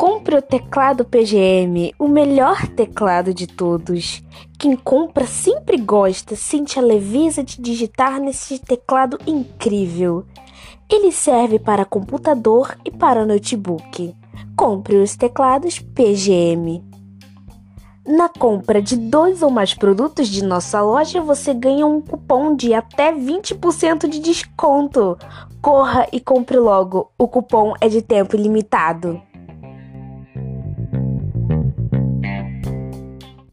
Compre o teclado PGM, o melhor teclado de todos. Quem compra sempre gosta, sente a leveza de digitar nesse teclado incrível. Ele serve para computador e para notebook. Compre os teclados PGM. Na compra de dois ou mais produtos de nossa loja, você ganha um cupom de até 20% de desconto. Corra e compre logo, o cupom é de tempo limitado.